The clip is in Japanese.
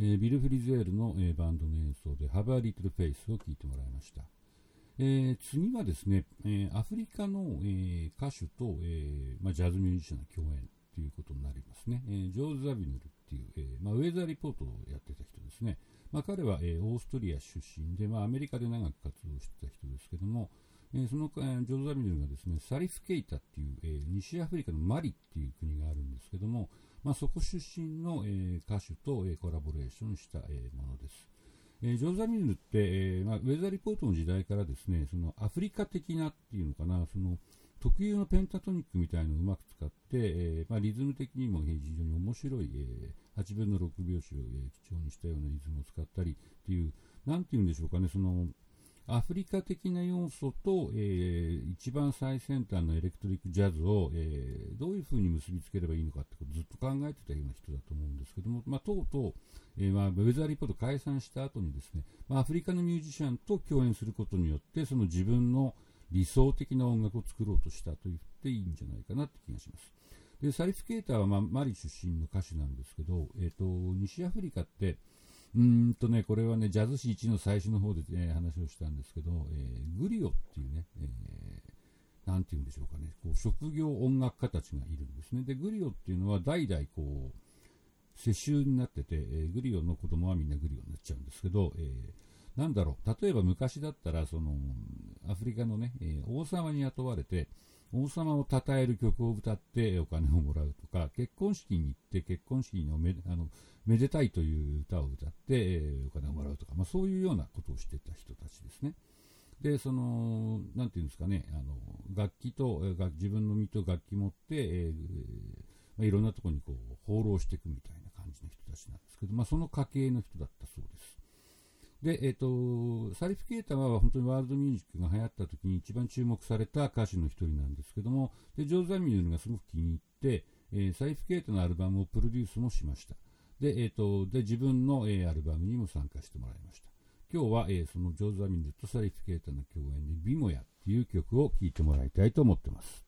えー、ビル・フリゼールの、えー、バンドの演奏で「Have a Little Face」を聴いてもらいました。えー、次はですね、え、アフリカの、え、歌手と、えま、ジャズミュージシャンの共演ということになりますね。え、ジョーズ・ザビヌルっていう、えま、ウェザーリポートをやってた人ですね。ま、彼は、え、オーストリア出身で、ま、アメリカで長く活動してた人ですけども、え、その、えー、ジョーズ・ザビヌルがですね、サリフ・ケイタっていう、え、西アフリカのマリっていう国があるんですけども、まあ、そこ出身の、えー、歌手と、えー、コラボレーションした、えー、ものです。えー、ジョーザ・ミルって、えーまあ、ウェザーリポートの時代からですね、そのアフリカ的なっていうのかな、その特有のペンタトニックみたいのをうまく使って、えーまあ、リズム的にも非常に面白い、えー、8分の6拍子を、えー、基調にしたようなリズムを使ったりっていう、なんていうんでしょうかね、そのアフリカ的な要素と、えー、一番最先端のエレクトリックジャズを、えー、どういうふうに結びつければいいのかってことをずっと考えてたような人だと思うんですけども、まあ、とうとう、えーまあ、ウェザーリポート解散した後にですね、まあ、アフリカのミュージシャンと共演することによってその自分の理想的な音楽を作ろうとしたと言っていいんじゃないかなって気がします。でサリフ・ケーターは、まあ、マリ出身の歌手なんですけど、えーと西アフリカって、うんとね、これはね、ジャズ史1の最初の方で、ね、話をしたんですけど、えー、グリオっていうね、えー、なんて言うんでしょうかね、こう職業音楽家たちがいるんですね。で、グリオっていうのは代々こう、世襲になってて、えー、グリオの子供はみんなグリオになっちゃうんですけど、えー、なんだろう、例えば昔だったら、その、アフリカのね、えー、王様に雇われて、王様を称える曲を歌ってお金をもらうとか、結婚式に行って結婚式のめあのめでたいという歌を歌って、お金をもらうとか、まあ、そういうようなことをしてた人たちですね。で、その、なんていうんですかね、あの楽器と、自分の身と楽器持って、えーまあ、いろんなところにこう放浪していくみたいな感じの人たちなんですけど、まあ、その家系の人だった。で、えっ、ー、と、サリフ・ケータは本当にワールドミュージックが流行った時に一番注目された歌手の一人なんですけども、で、ジョーズ・アミュールがすごく気に入って、えー、サリフ・ケータのアルバムをプロデュースもしました。で、えっ、ー、と、で、自分の、え、アルバムにも参加してもらいました。今日は、え、そのジョーズ・アミュールとサリフ・ケータの共演で、ビモヤっていう曲を聴いてもらいたいと思ってます。